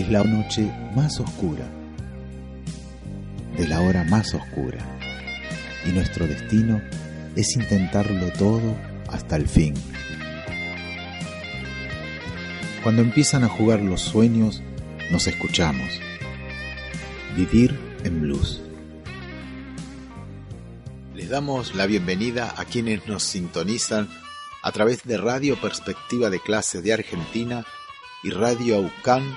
Es la noche más oscura, de la hora más oscura, y nuestro destino es intentarlo todo hasta el fin. Cuando empiezan a jugar los sueños, nos escuchamos. Vivir en blues. Les damos la bienvenida a quienes nos sintonizan a través de Radio Perspectiva de Clase de Argentina y Radio Aucán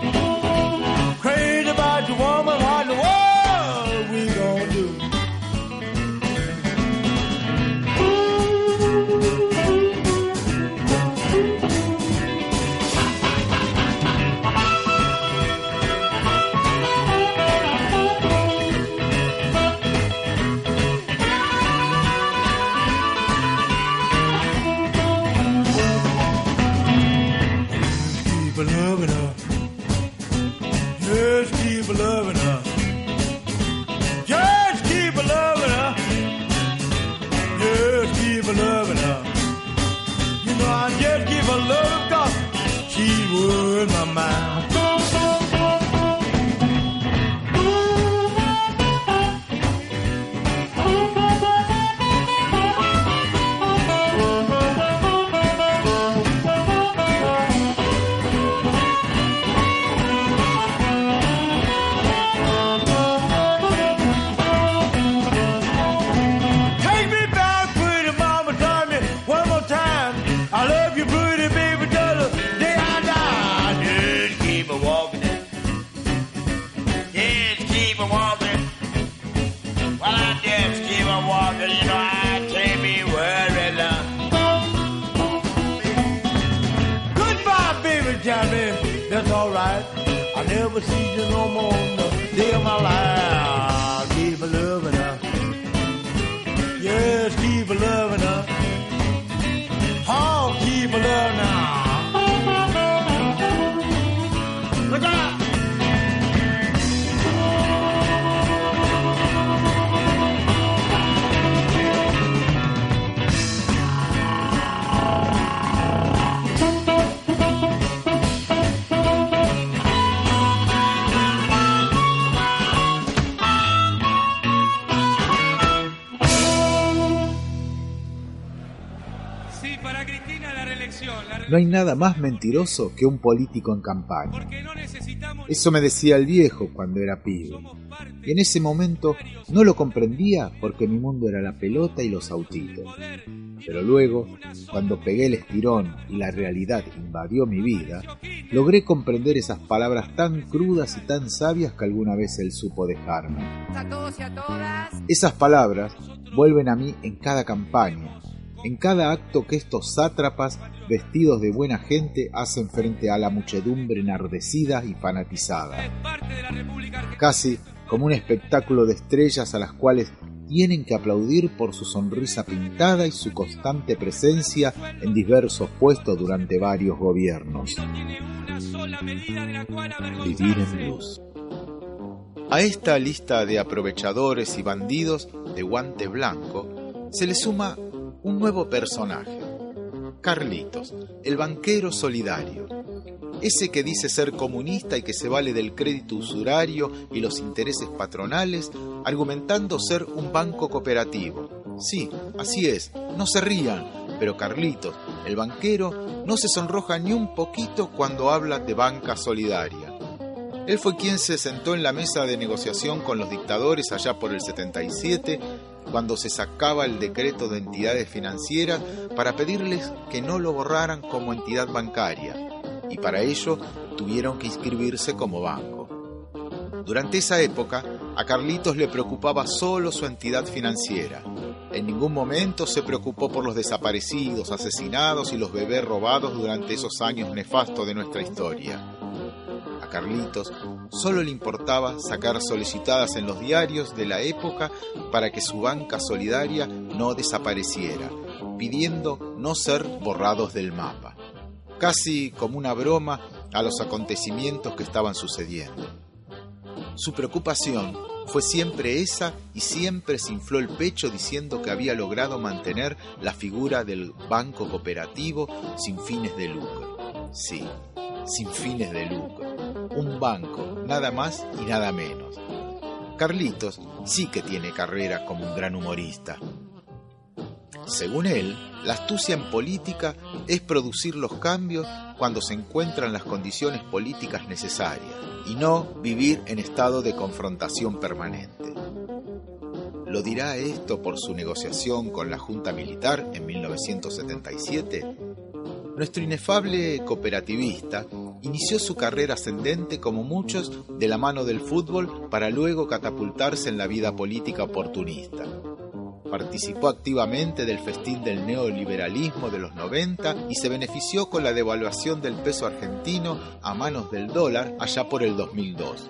hay nada más mentiroso que un político en campaña. Eso me decía el viejo cuando era pibe. Y en ese momento no lo comprendía porque mi mundo era la pelota y los autitos. Pero luego, cuando pegué el estirón y la realidad invadió mi vida, logré comprender esas palabras tan crudas y tan sabias que alguna vez él supo dejarme. Esas palabras vuelven a mí en cada campaña, en cada acto que estos sátrapas vestidos de buena gente hacen frente a la muchedumbre enardecida y fanatizada. Casi como un espectáculo de estrellas a las cuales tienen que aplaudir por su sonrisa pintada y su constante presencia en diversos puestos durante varios gobiernos. Vivir en luz. A esta lista de aprovechadores y bandidos de guante blanco se le suma un nuevo personaje, Carlitos, el banquero solidario. Ese que dice ser comunista y que se vale del crédito usurario y los intereses patronales, argumentando ser un banco cooperativo. Sí, así es, no se rían, pero Carlitos, el banquero, no se sonroja ni un poquito cuando habla de banca solidaria. Él fue quien se sentó en la mesa de negociación con los dictadores allá por el 77, cuando se sacaba el decreto de entidades financieras para pedirles que no lo borraran como entidad bancaria, y para ello tuvieron que inscribirse como banco. Durante esa época, a Carlitos le preocupaba solo su entidad financiera. En ningún momento se preocupó por los desaparecidos, asesinados y los bebés robados durante esos años nefastos de nuestra historia. Carlitos solo le importaba sacar solicitadas en los diarios de la época para que su banca solidaria no desapareciera, pidiendo no ser borrados del mapa. Casi como una broma a los acontecimientos que estaban sucediendo. Su preocupación fue siempre esa y siempre se infló el pecho diciendo que había logrado mantener la figura del banco cooperativo sin fines de lucro. Sí, sin fines de lucro. Un banco, nada más y nada menos. Carlitos sí que tiene carrera como un gran humorista. Según él, la astucia en política es producir los cambios cuando se encuentran las condiciones políticas necesarias y no vivir en estado de confrontación permanente. ¿Lo dirá esto por su negociación con la Junta Militar en 1977? Nuestro inefable cooperativista inició su carrera ascendente como muchos de la mano del fútbol para luego catapultarse en la vida política oportunista. Participó activamente del festín del neoliberalismo de los 90 y se benefició con la devaluación del peso argentino a manos del dólar allá por el 2002.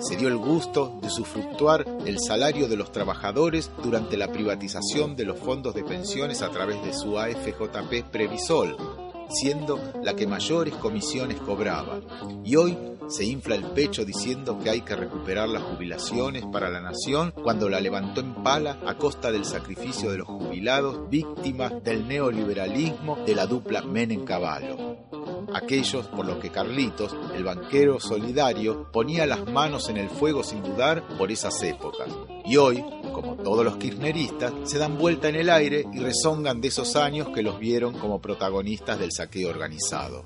Se dio el gusto de sufructuar el salario de los trabajadores durante la privatización de los fondos de pensiones a través de su AFJP Previsol, siendo la que mayores comisiones cobraba. Y hoy se infla el pecho diciendo que hay que recuperar las jubilaciones para la nación cuando la levantó en pala a costa del sacrificio de los jubilados víctimas del neoliberalismo de la dupla Menem-Caballo. Aquellos por los que Carlitos, el banquero solidario, ponía las manos en el fuego sin dudar por esas épocas. Y hoy, como todos los kirchneristas, se dan vuelta en el aire y rezongan de esos años que los vieron como protagonistas del saqueo organizado.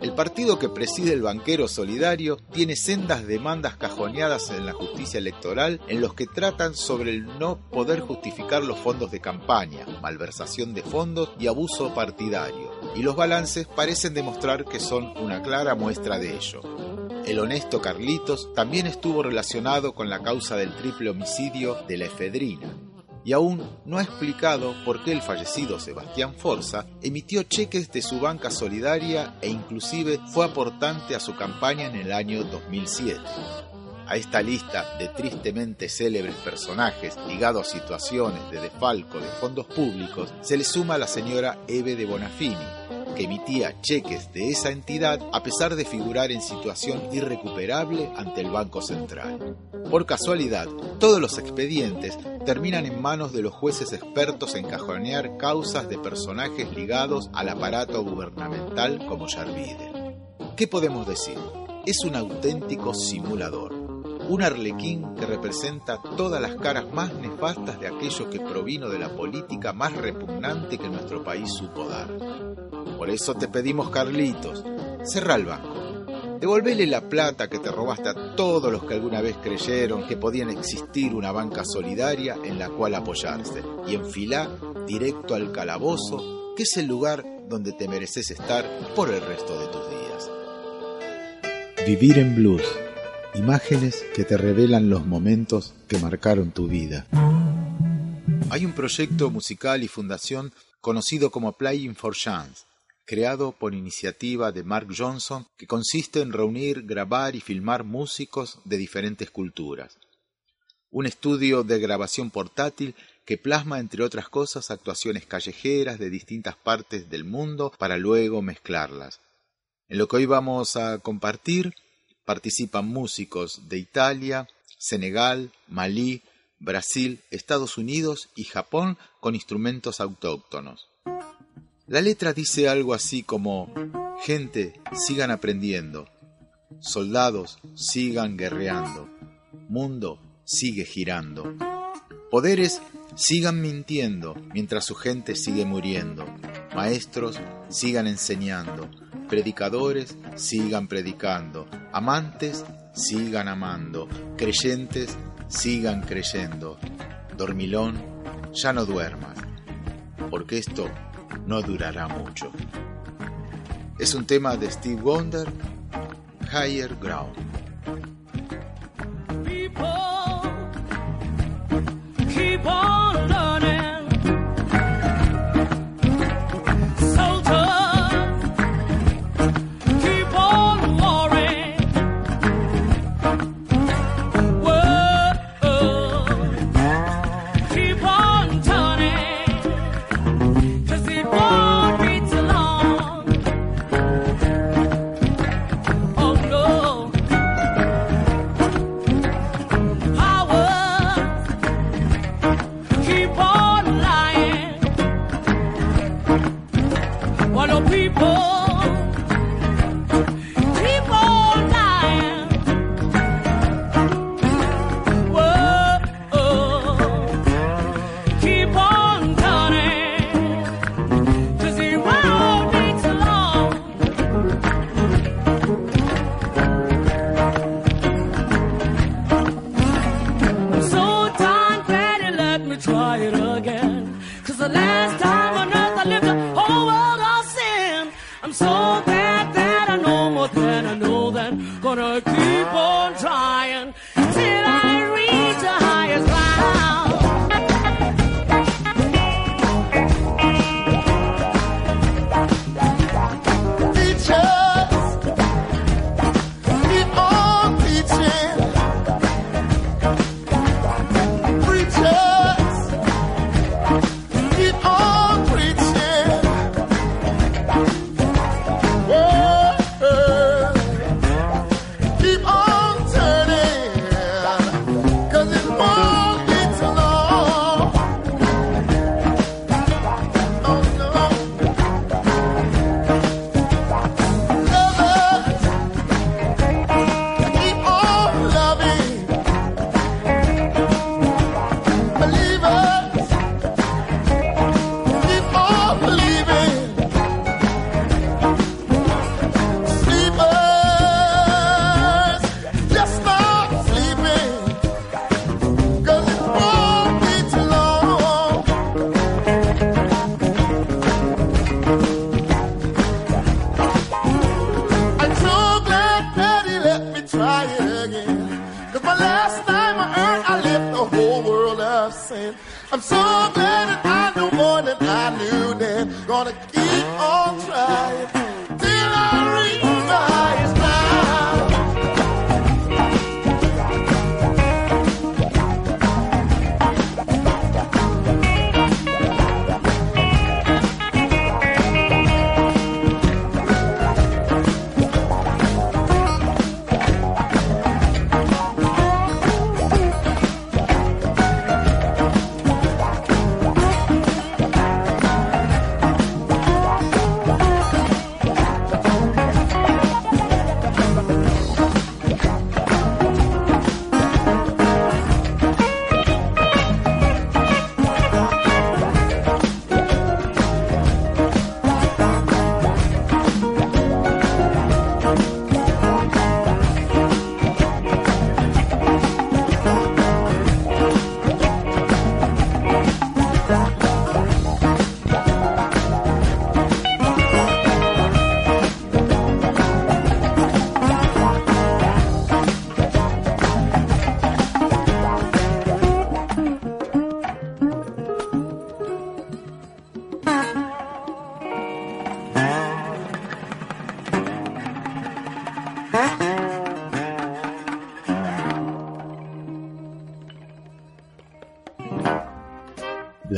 El partido que preside el banquero solidario tiene sendas demandas cajoneadas en la justicia electoral en los que tratan sobre el no poder justificar los fondos de campaña, malversación de fondos y abuso partidario, y los balances parecen demostrar que son una clara muestra de ello. El honesto Carlitos también estuvo relacionado con la causa del triple homicidio de la efedrina, y aún no ha explicado por qué el fallecido Sebastián Forza emitió cheques de su banca solidaria e inclusive fue aportante a su campaña en el año 2007. A esta lista de tristemente célebres personajes ligados a situaciones de defalco de fondos públicos se le suma la señora Eve de Bonafini, que emitía cheques de esa entidad a pesar de figurar en situación irrecuperable ante el Banco Central. Por casualidad, todos los expedientes terminan en manos de los jueces expertos en cajonear causas de personajes ligados al aparato gubernamental como Yarvide. ¿Qué podemos decir? Es un auténtico simulador un arlequín que representa todas las caras más nefastas de aquello que provino de la política más repugnante que nuestro país supo dar. Por eso te pedimos, Carlitos, cerra el banco. Devolvele la plata que te robaste a todos los que alguna vez creyeron que podían existir una banca solidaria en la cual apoyarse y enfilá directo al calabozo, que es el lugar donde te mereces estar por el resto de tus días. Vivir en blues Imágenes que te revelan los momentos que marcaron tu vida. Hay un proyecto musical y fundación conocido como Playing for Chance, creado por iniciativa de Mark Johnson, que consiste en reunir, grabar y filmar músicos de diferentes culturas. Un estudio de grabación portátil que plasma, entre otras cosas, actuaciones callejeras de distintas partes del mundo para luego mezclarlas. En lo que hoy vamos a compartir participan músicos de Italia, Senegal, Malí, Brasil, Estados Unidos y Japón con instrumentos autóctonos. La letra dice algo así como, gente, sigan aprendiendo, soldados, sigan guerreando, mundo, sigue girando, poderes, sigan mintiendo mientras su gente sigue muriendo, maestros, sigan enseñando, predicadores, sigan predicando, amantes, sigan amando, creyentes, sigan creyendo, dormilón, ya no duermas, porque esto no durará mucho. Es un tema de Steve Wonder, Higher Ground.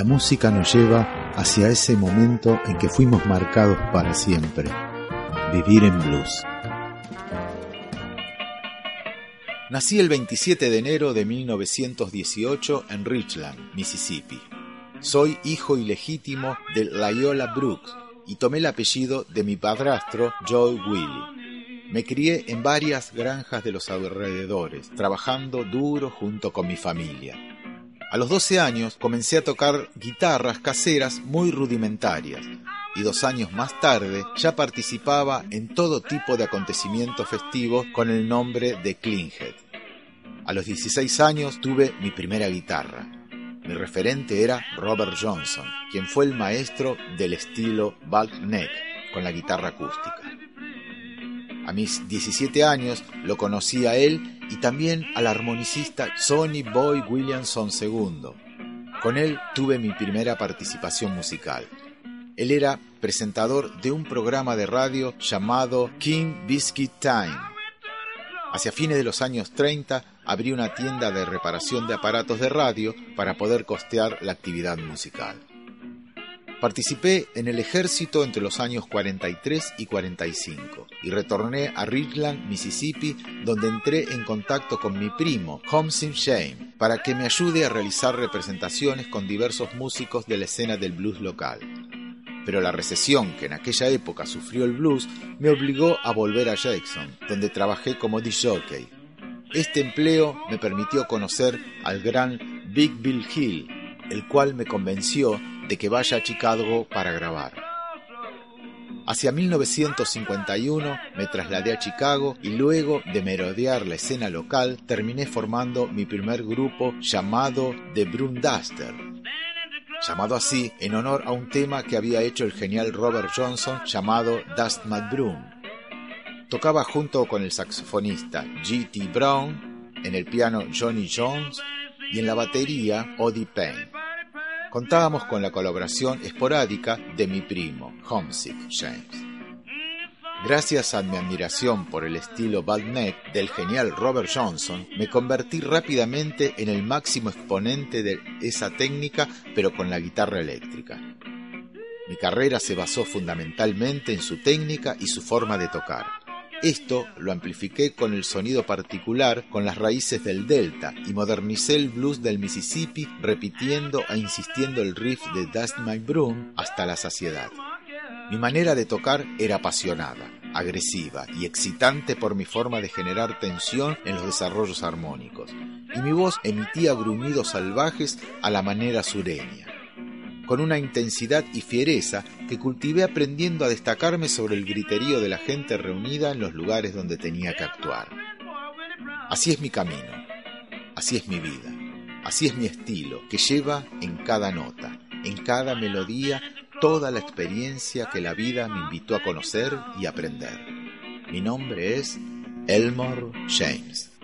música nos lleva hacia ese momento en que fuimos marcados para siempre, vivir en blues. Nací el 27 de enero de 1918 en Richland, Mississippi. Soy hijo ilegítimo de Loyola Brooks y tomé el apellido de mi padrastro Joe Willie. Me crié en varias granjas de los alrededores, trabajando duro junto con mi familia. A los 12 años comencé a tocar guitarras caseras muy rudimentarias y dos años más tarde ya participaba en todo tipo de acontecimientos festivos con el nombre de Klinghead. A los 16 años tuve mi primera guitarra. Mi referente era Robert Johnson, quien fue el maestro del estilo Balk Neck con la guitarra acústica. A mis 17 años lo conocí a él y también al armonicista Sonny Boy Williamson II. Con él tuve mi primera participación musical. Él era presentador de un programa de radio llamado King Biscuit Time. Hacia fines de los años 30 abrí una tienda de reparación de aparatos de radio para poder costear la actividad musical. Participé en el ejército entre los años 43 y 45 y retorné a Richland, Mississippi, donde entré en contacto con mi primo, Homsin Shame, para que me ayude a realizar representaciones con diversos músicos de la escena del blues local. Pero la recesión que en aquella época sufrió el blues me obligó a volver a Jackson, donde trabajé como disc-jockey. Este empleo me permitió conocer al gran Big Bill Hill, el cual me convenció de que vaya a Chicago para grabar. Hacia 1951 me trasladé a Chicago y luego de merodear la escena local terminé formando mi primer grupo llamado The Broom Duster, llamado así en honor a un tema que había hecho el genial Robert Johnson llamado Dust My Broom. Tocaba junto con el saxofonista G.T. Brown, en el piano Johnny Jones y en la batería Odie Payne. Contábamos con la colaboración esporádica de mi primo, Homesick James. Gracias a mi admiración por el estilo Neck del genial Robert Johnson, me convertí rápidamente en el máximo exponente de esa técnica, pero con la guitarra eléctrica. Mi carrera se basó fundamentalmente en su técnica y su forma de tocar. Esto lo amplifiqué con el sonido particular con las raíces del Delta y modernicé el blues del Mississippi repitiendo e insistiendo el riff de Dust My Broom hasta la saciedad. Mi manera de tocar era apasionada, agresiva y excitante por mi forma de generar tensión en los desarrollos armónicos, y mi voz emitía gruñidos salvajes a la manera sureña con una intensidad y fiereza que cultivé aprendiendo a destacarme sobre el griterío de la gente reunida en los lugares donde tenía que actuar. Así es mi camino, así es mi vida, así es mi estilo, que lleva en cada nota, en cada melodía, toda la experiencia que la vida me invitó a conocer y aprender. Mi nombre es Elmore James.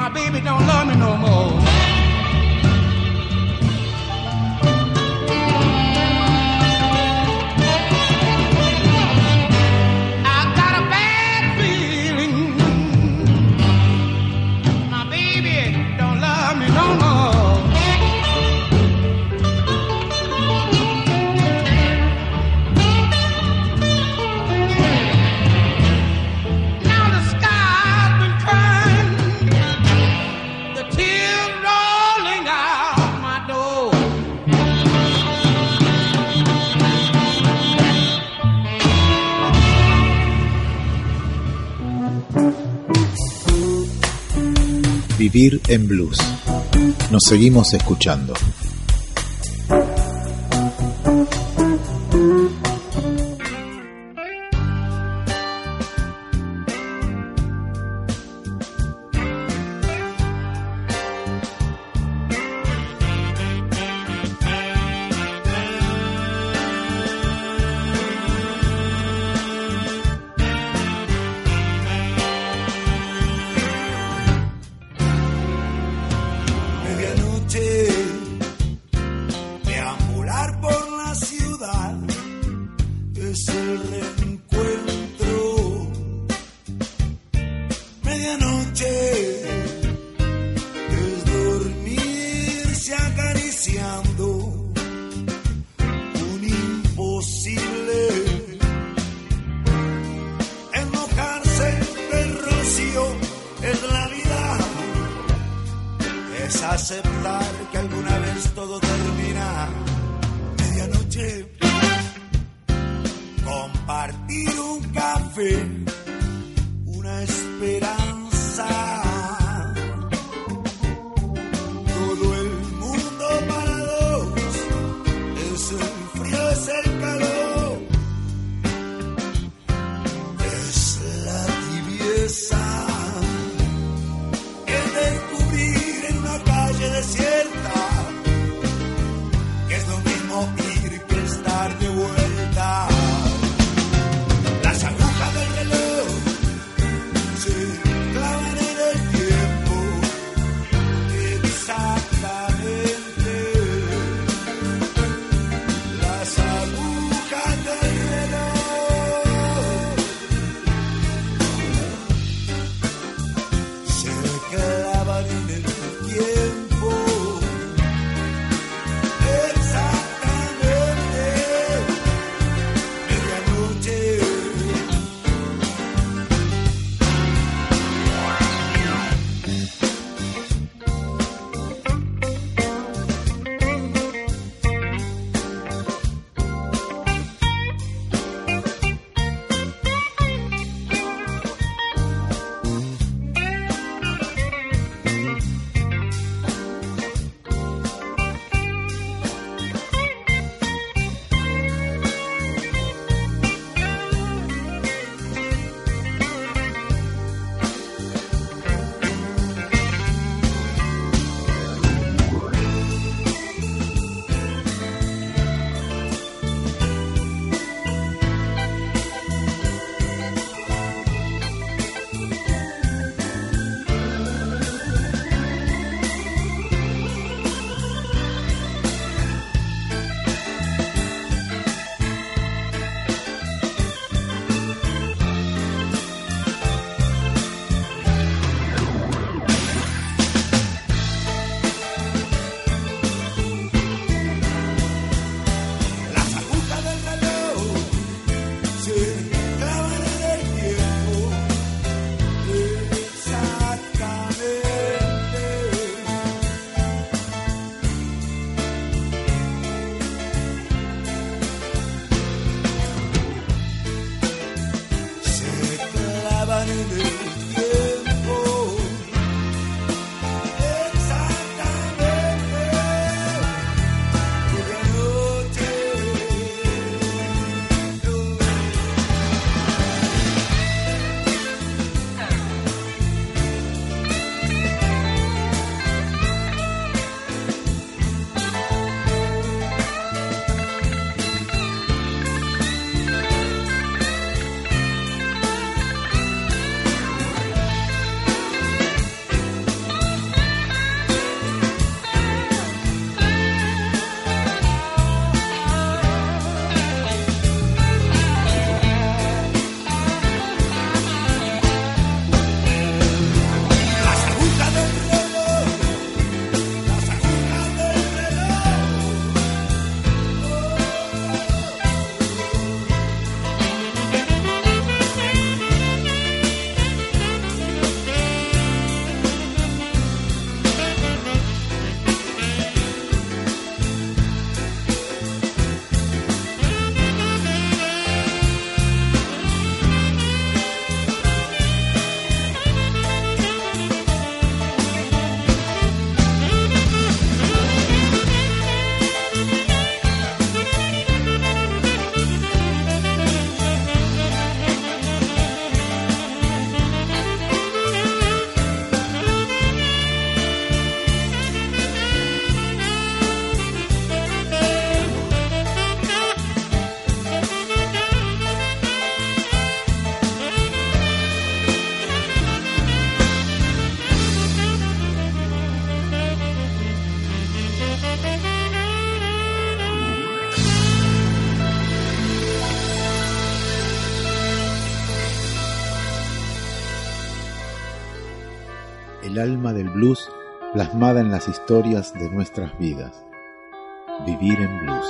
My baby don't love me no more. En Blues. Nos seguimos escuchando. coffee. Blues plasmada en las historias de nuestras vidas. Vivir en blues.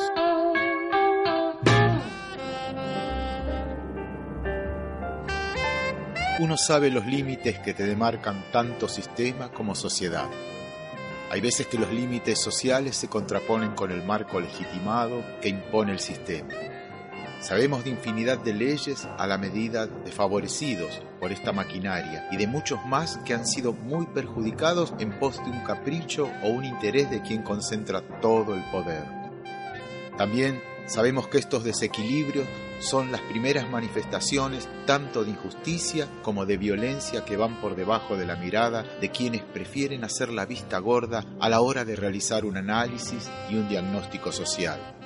Uno sabe los límites que te demarcan tanto sistema como sociedad. Hay veces que los límites sociales se contraponen con el marco legitimado que impone el sistema. Sabemos de infinidad de leyes a la medida de favorecidos por esta maquinaria y de muchos más que han sido muy perjudicados en pos de un capricho o un interés de quien concentra todo el poder. También sabemos que estos desequilibrios son las primeras manifestaciones tanto de injusticia como de violencia que van por debajo de la mirada de quienes prefieren hacer la vista gorda a la hora de realizar un análisis y un diagnóstico social.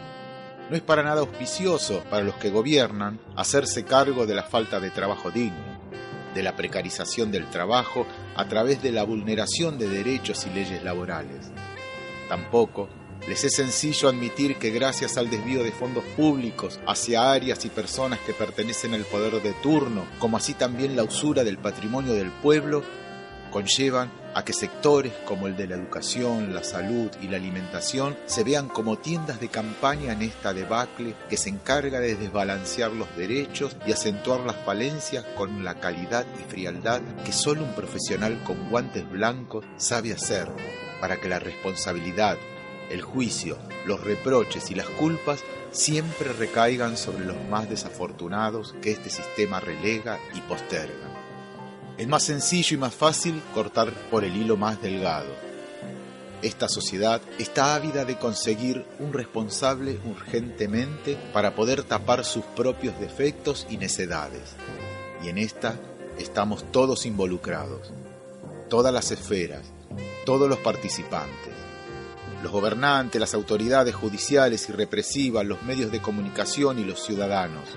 No es para nada auspicioso para los que gobiernan hacerse cargo de la falta de trabajo digno, de la precarización del trabajo a través de la vulneración de derechos y leyes laborales. Tampoco les es sencillo admitir que gracias al desvío de fondos públicos hacia áreas y personas que pertenecen al poder de turno, como así también la usura del patrimonio del pueblo, conllevan a que sectores como el de la educación, la salud y la alimentación se vean como tiendas de campaña en esta debacle que se encarga de desbalancear los derechos y acentuar las falencias con la calidad y frialdad que solo un profesional con guantes blancos sabe hacer para que la responsabilidad, el juicio, los reproches y las culpas siempre recaigan sobre los más desafortunados que este sistema relega y posterga. Es más sencillo y más fácil cortar por el hilo más delgado. Esta sociedad está ávida de conseguir un responsable urgentemente para poder tapar sus propios defectos y necedades. Y en esta estamos todos involucrados, todas las esferas, todos los participantes, los gobernantes, las autoridades judiciales y represivas, los medios de comunicación y los ciudadanos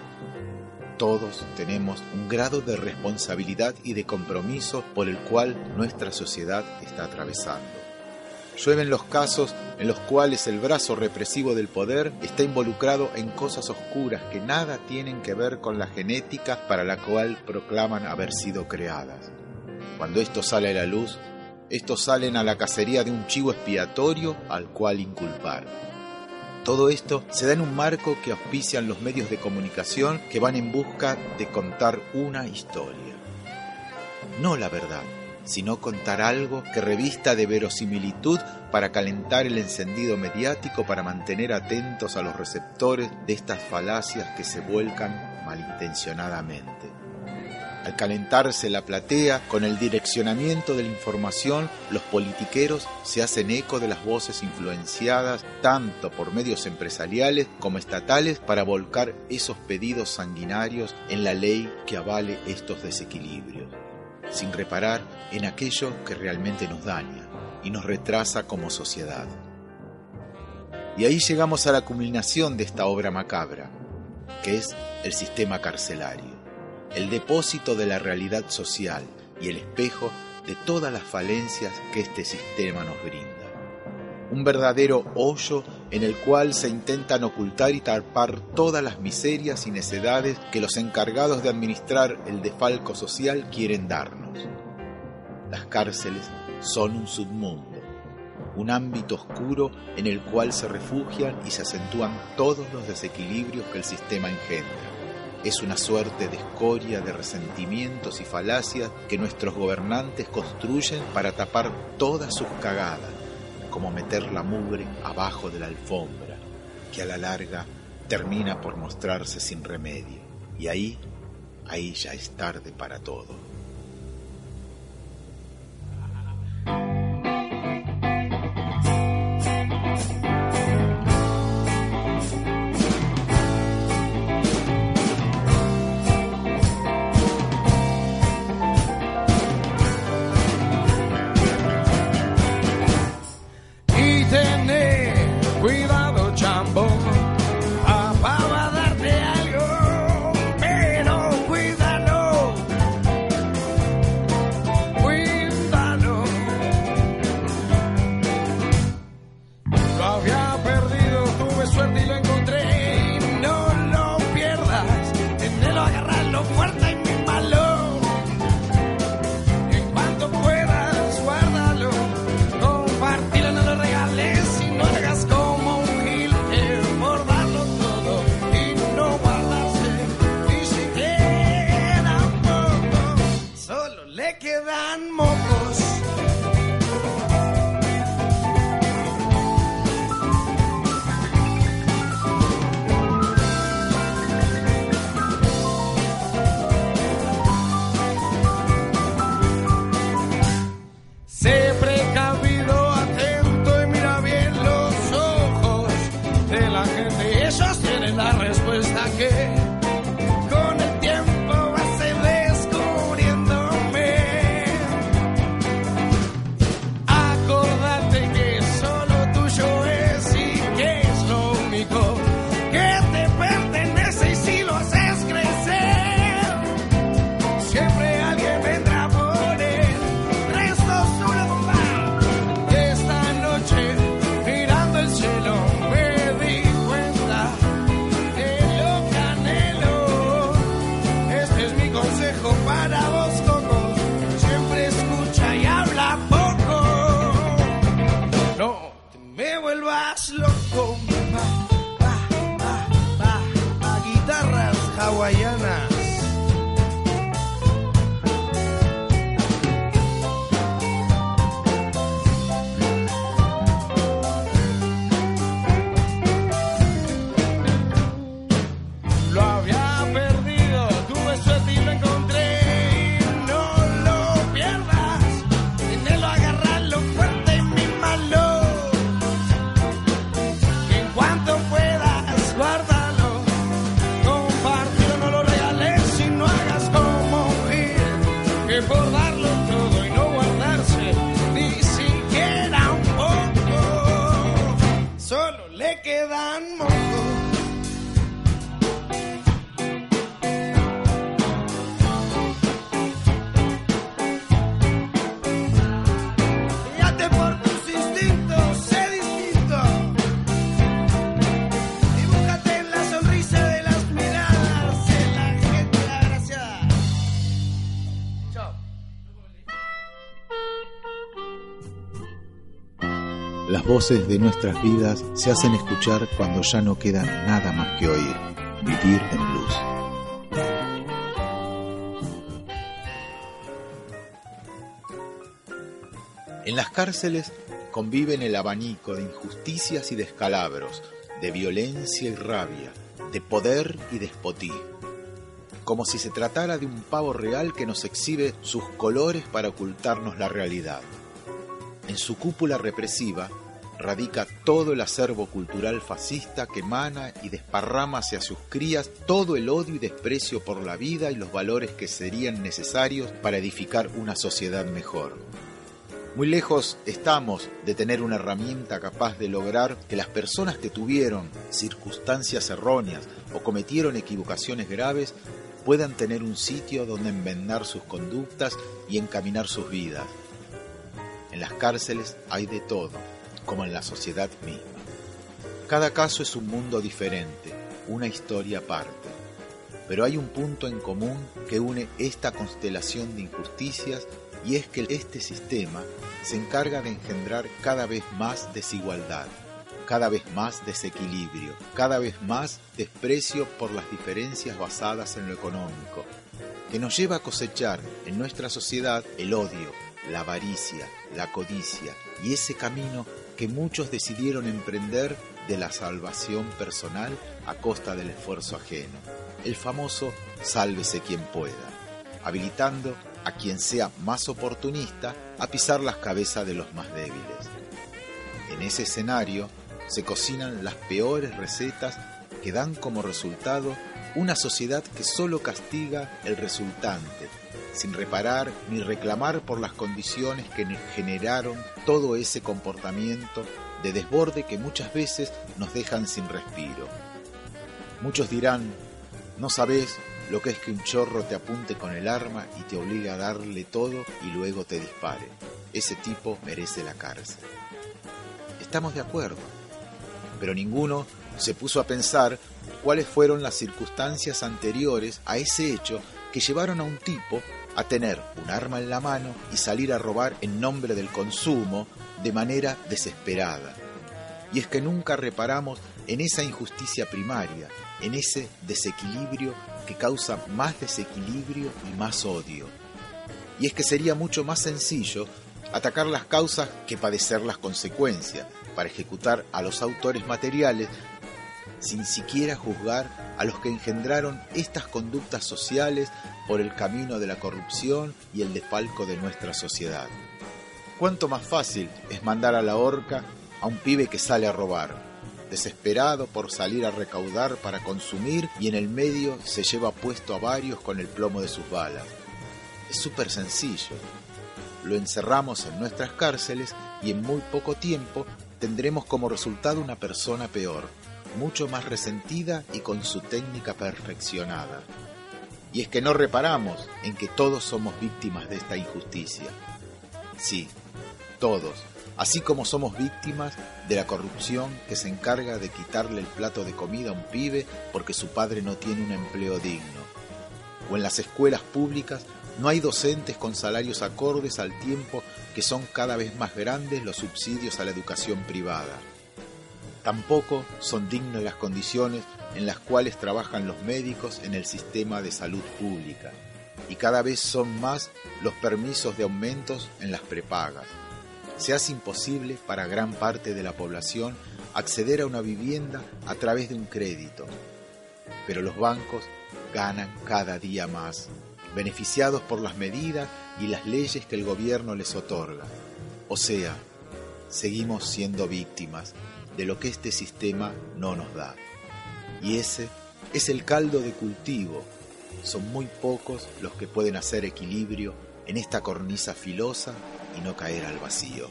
todos tenemos un grado de responsabilidad y de compromiso por el cual nuestra sociedad está atravesando. Llueven los casos en los cuales el brazo represivo del poder está involucrado en cosas oscuras que nada tienen que ver con la genética para la cual proclaman haber sido creadas. Cuando esto sale a la luz, estos salen a la cacería de un chivo expiatorio al cual inculpar. Todo esto se da en un marco que auspician los medios de comunicación que van en busca de contar una historia. No la verdad, sino contar algo que revista de verosimilitud para calentar el encendido mediático para mantener atentos a los receptores de estas falacias que se vuelcan malintencionadamente. Al calentarse la platea con el direccionamiento de la información, los politiqueros se hacen eco de las voces influenciadas tanto por medios empresariales como estatales para volcar esos pedidos sanguinarios en la ley que avale estos desequilibrios, sin reparar en aquello que realmente nos daña y nos retrasa como sociedad. Y ahí llegamos a la culminación de esta obra macabra, que es el sistema carcelario el depósito de la realidad social y el espejo de todas las falencias que este sistema nos brinda. Un verdadero hoyo en el cual se intentan ocultar y tapar todas las miserias y necedades que los encargados de administrar el defalco social quieren darnos. Las cárceles son un submundo, un ámbito oscuro en el cual se refugian y se acentúan todos los desequilibrios que el sistema engendra es una suerte de escoria de resentimientos y falacias que nuestros gobernantes construyen para tapar todas sus cagadas, como meter la mugre abajo de la alfombra, que a la larga termina por mostrarse sin remedio. Y ahí, ahí ya es tarde para todo. Voces de nuestras vidas se hacen escuchar cuando ya no queda nada más que oír. Vivir en blues. En las cárceles conviven el abanico de injusticias y descalabros, de violencia y rabia, de poder y despotismo. Como si se tratara de un pavo real que nos exhibe sus colores para ocultarnos la realidad. En su cúpula represiva radica todo el acervo cultural fascista que emana y desparrama hacia sus crías todo el odio y desprecio por la vida y los valores que serían necesarios para edificar una sociedad mejor. Muy lejos estamos de tener una herramienta capaz de lograr que las personas que tuvieron circunstancias erróneas o cometieron equivocaciones graves puedan tener un sitio donde enmendar sus conductas y encaminar sus vidas. En las cárceles hay de todo, como en la sociedad misma. Cada caso es un mundo diferente, una historia aparte. Pero hay un punto en común que une esta constelación de injusticias y es que este sistema se encarga de engendrar cada vez más desigualdad, cada vez más desequilibrio, cada vez más desprecio por las diferencias basadas en lo económico, que nos lleva a cosechar en nuestra sociedad el odio, la avaricia, la codicia y ese camino que muchos decidieron emprender de la salvación personal a costa del esfuerzo ajeno, el famoso sálvese quien pueda, habilitando a quien sea más oportunista a pisar las cabezas de los más débiles. En ese escenario se cocinan las peores recetas que dan como resultado una sociedad que solo castiga el resultante, sin reparar ni reclamar por las condiciones que generaron todo ese comportamiento de desborde que muchas veces nos dejan sin respiro. Muchos dirán, no sabes lo que es que un chorro te apunte con el arma y te obliga a darle todo y luego te dispare. Ese tipo merece la cárcel. Estamos de acuerdo, pero ninguno se puso a pensar cuáles fueron las circunstancias anteriores a ese hecho que llevaron a un tipo a tener un arma en la mano y salir a robar en nombre del consumo de manera desesperada. Y es que nunca reparamos en esa injusticia primaria, en ese desequilibrio que causa más desequilibrio y más odio. Y es que sería mucho más sencillo atacar las causas que padecer las consecuencias, para ejecutar a los autores materiales sin siquiera juzgar a los que engendraron estas conductas sociales por el camino de la corrupción y el desfalco de nuestra sociedad. cuánto más fácil es mandar a la horca a un pibe que sale a robar, desesperado por salir a recaudar para consumir y en el medio se lleva puesto a varios con el plomo de sus balas. Es súper sencillo. Lo encerramos en nuestras cárceles y en muy poco tiempo tendremos como resultado una persona peor, mucho más resentida y con su técnica perfeccionada. Y es que no reparamos en que todos somos víctimas de esta injusticia. Sí, todos, así como somos víctimas de la corrupción que se encarga de quitarle el plato de comida a un pibe porque su padre no tiene un empleo digno. O en las escuelas públicas no hay docentes con salarios acordes al tiempo que son cada vez más grandes los subsidios a la educación privada. Tampoco son dignas las condiciones en las cuales trabajan los médicos en el sistema de salud pública y cada vez son más los permisos de aumentos en las prepagas. Se hace imposible para gran parte de la población acceder a una vivienda a través de un crédito, pero los bancos ganan cada día más, beneficiados por las medidas y las leyes que el gobierno les otorga. O sea, seguimos siendo víctimas de lo que este sistema no nos da. Y ese es el caldo de cultivo. Son muy pocos los que pueden hacer equilibrio en esta cornisa filosa y no caer al vacío.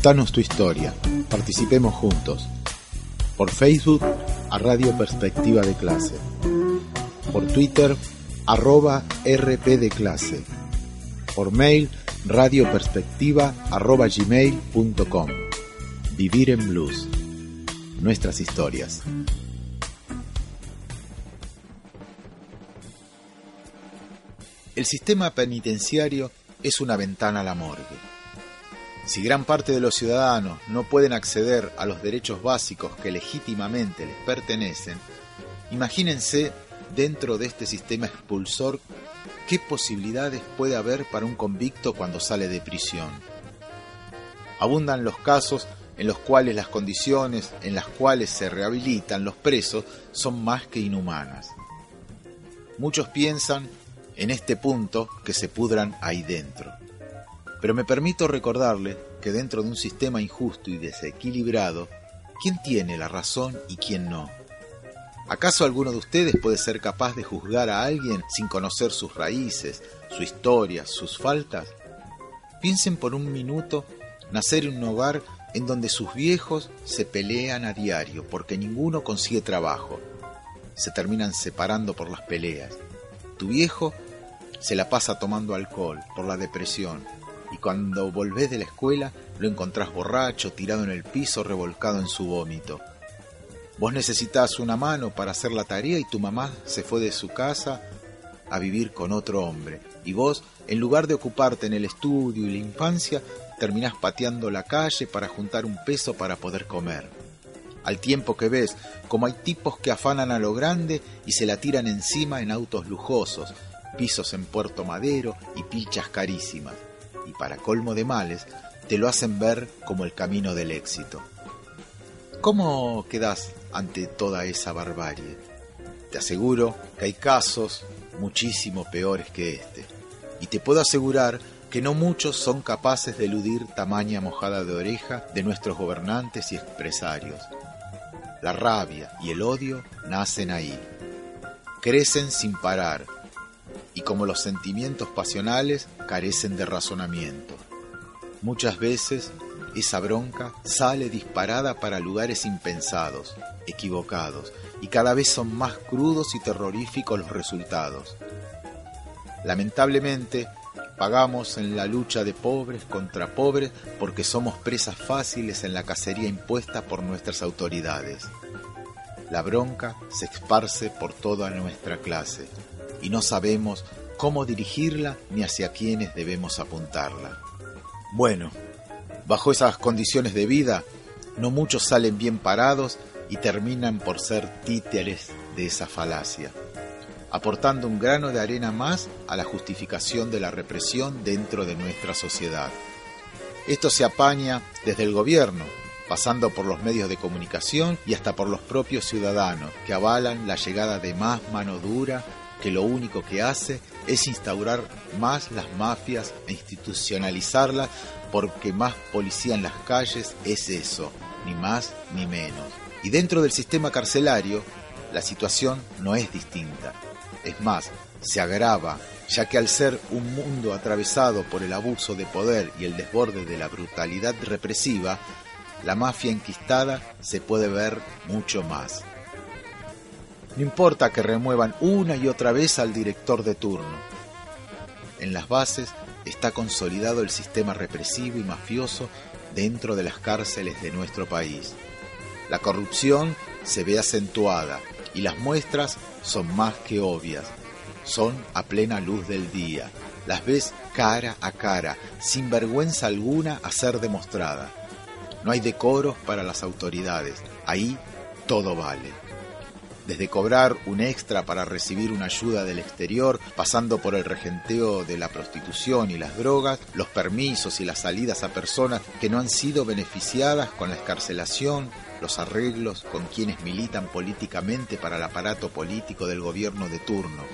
Contanos tu historia, participemos juntos. Por Facebook, a Radio Perspectiva de Clase. Por Twitter, arroba RP de Clase. Por mail, radioperspectiva arroba gmail.com. Vivir en Blues. Nuestras historias. El sistema penitenciario es una ventana a la morgue. Si gran parte de los ciudadanos no pueden acceder a los derechos básicos que legítimamente les pertenecen, imagínense dentro de este sistema expulsor qué posibilidades puede haber para un convicto cuando sale de prisión. Abundan los casos en los cuales las condiciones en las cuales se rehabilitan los presos son más que inhumanas. Muchos piensan en este punto que se pudran ahí dentro. Pero me permito recordarle que dentro de un sistema injusto y desequilibrado, ¿quién tiene la razón y quién no? ¿Acaso alguno de ustedes puede ser capaz de juzgar a alguien sin conocer sus raíces, su historia, sus faltas? Piensen por un minuto nacer en un hogar en donde sus viejos se pelean a diario porque ninguno consigue trabajo. Se terminan separando por las peleas. Tu viejo se la pasa tomando alcohol por la depresión y cuando volvés de la escuela lo encontrás borracho, tirado en el piso, revolcado en su vómito. Vos necesitas una mano para hacer la tarea y tu mamá se fue de su casa a vivir con otro hombre. Y vos, en lugar de ocuparte en el estudio y la infancia, terminás pateando la calle para juntar un peso para poder comer. Al tiempo que ves como hay tipos que afanan a lo grande y se la tiran encima en autos lujosos, pisos en Puerto Madero y pilchas carísimas. Y para colmo de males, te lo hacen ver como el camino del éxito. ¿Cómo quedas ante toda esa barbarie? Te aseguro que hay casos muchísimo peores que este. Y te puedo asegurar que no muchos son capaces de eludir tamaña mojada de oreja de nuestros gobernantes y empresarios. La rabia y el odio nacen ahí. Crecen sin parar y como los sentimientos pasionales carecen de razonamiento. Muchas veces esa bronca sale disparada para lugares impensados, equivocados, y cada vez son más crudos y terroríficos los resultados. Lamentablemente, pagamos en la lucha de pobres contra pobres porque somos presas fáciles en la cacería impuesta por nuestras autoridades. La bronca se esparce por toda nuestra clase y no sabemos cómo dirigirla ni hacia quiénes debemos apuntarla. Bueno, bajo esas condiciones de vida, no muchos salen bien parados y terminan por ser títeres de esa falacia, aportando un grano de arena más a la justificación de la represión dentro de nuestra sociedad. Esto se apaña desde el gobierno, pasando por los medios de comunicación y hasta por los propios ciudadanos, que avalan la llegada de más mano dura que lo único que hace es instaurar más las mafias e institucionalizarlas porque más policía en las calles es eso, ni más ni menos. Y dentro del sistema carcelario, la situación no es distinta. Es más, se agrava, ya que al ser un mundo atravesado por el abuso de poder y el desborde de la brutalidad represiva, la mafia enquistada se puede ver mucho más. No importa que remuevan una y otra vez al director de turno. En las bases está consolidado el sistema represivo y mafioso dentro de las cárceles de nuestro país. La corrupción se ve acentuada y las muestras son más que obvias. Son a plena luz del día. Las ves cara a cara, sin vergüenza alguna a ser demostrada. No hay decoros para las autoridades. Ahí todo vale desde cobrar un extra para recibir una ayuda del exterior, pasando por el regenteo de la prostitución y las drogas, los permisos y las salidas a personas que no han sido beneficiadas con la escarcelación, los arreglos con quienes militan políticamente para el aparato político del gobierno de turno,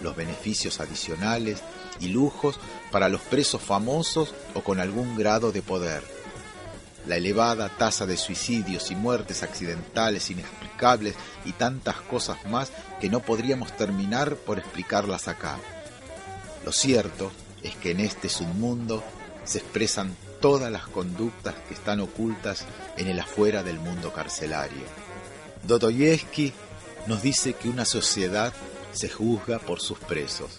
los beneficios adicionales y lujos para los presos famosos o con algún grado de poder la elevada tasa de suicidios y muertes accidentales inexplicables y tantas cosas más que no podríamos terminar por explicarlas acá. Lo cierto es que en este submundo se expresan todas las conductas que están ocultas en el afuera del mundo carcelario. Dostoyevsky nos dice que una sociedad se juzga por sus presos.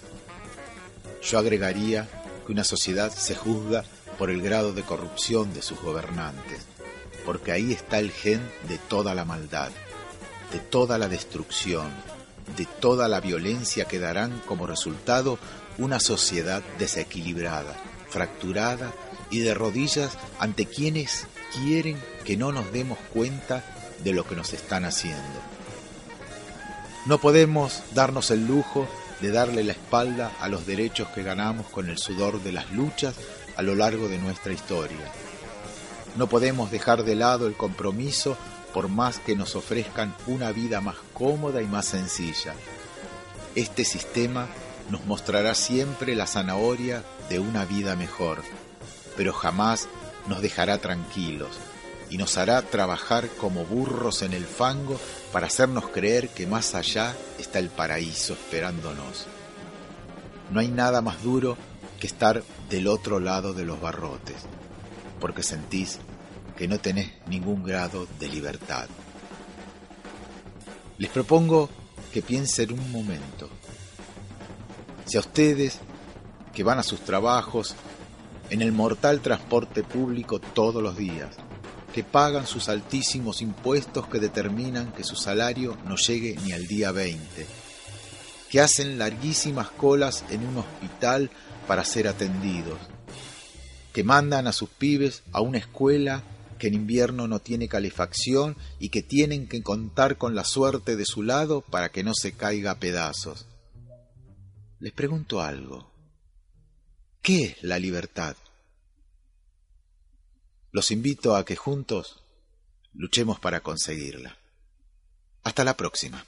Yo agregaría que una sociedad se juzga por el grado de corrupción de sus gobernantes, porque ahí está el gen de toda la maldad, de toda la destrucción, de toda la violencia que darán como resultado una sociedad desequilibrada, fracturada y de rodillas ante quienes quieren que no nos demos cuenta de lo que nos están haciendo. No podemos darnos el lujo de darle la espalda a los derechos que ganamos con el sudor de las luchas a lo largo de nuestra historia. No podemos dejar de lado el compromiso por más que nos ofrezcan una vida más cómoda y más sencilla. Este sistema nos mostrará siempre la zanahoria de una vida mejor, pero jamás nos dejará tranquilos y nos hará trabajar como burros en el fango para hacernos creer que más allá está el paraíso esperándonos. No hay nada más duro que estar del otro lado de los barrotes, porque sentís que no tenés ningún grado de libertad. Les propongo que piensen un momento. Si a ustedes, que van a sus trabajos, en el mortal transporte público todos los días, que pagan sus altísimos impuestos que determinan que su salario no llegue ni al día 20, que hacen larguísimas colas en un hospital para ser atendidos, que mandan a sus pibes a una escuela que en invierno no tiene calefacción y que tienen que contar con la suerte de su lado para que no se caiga a pedazos. Les pregunto algo. ¿Qué es la libertad? Los invito a que juntos luchemos para conseguirla. Hasta la próxima.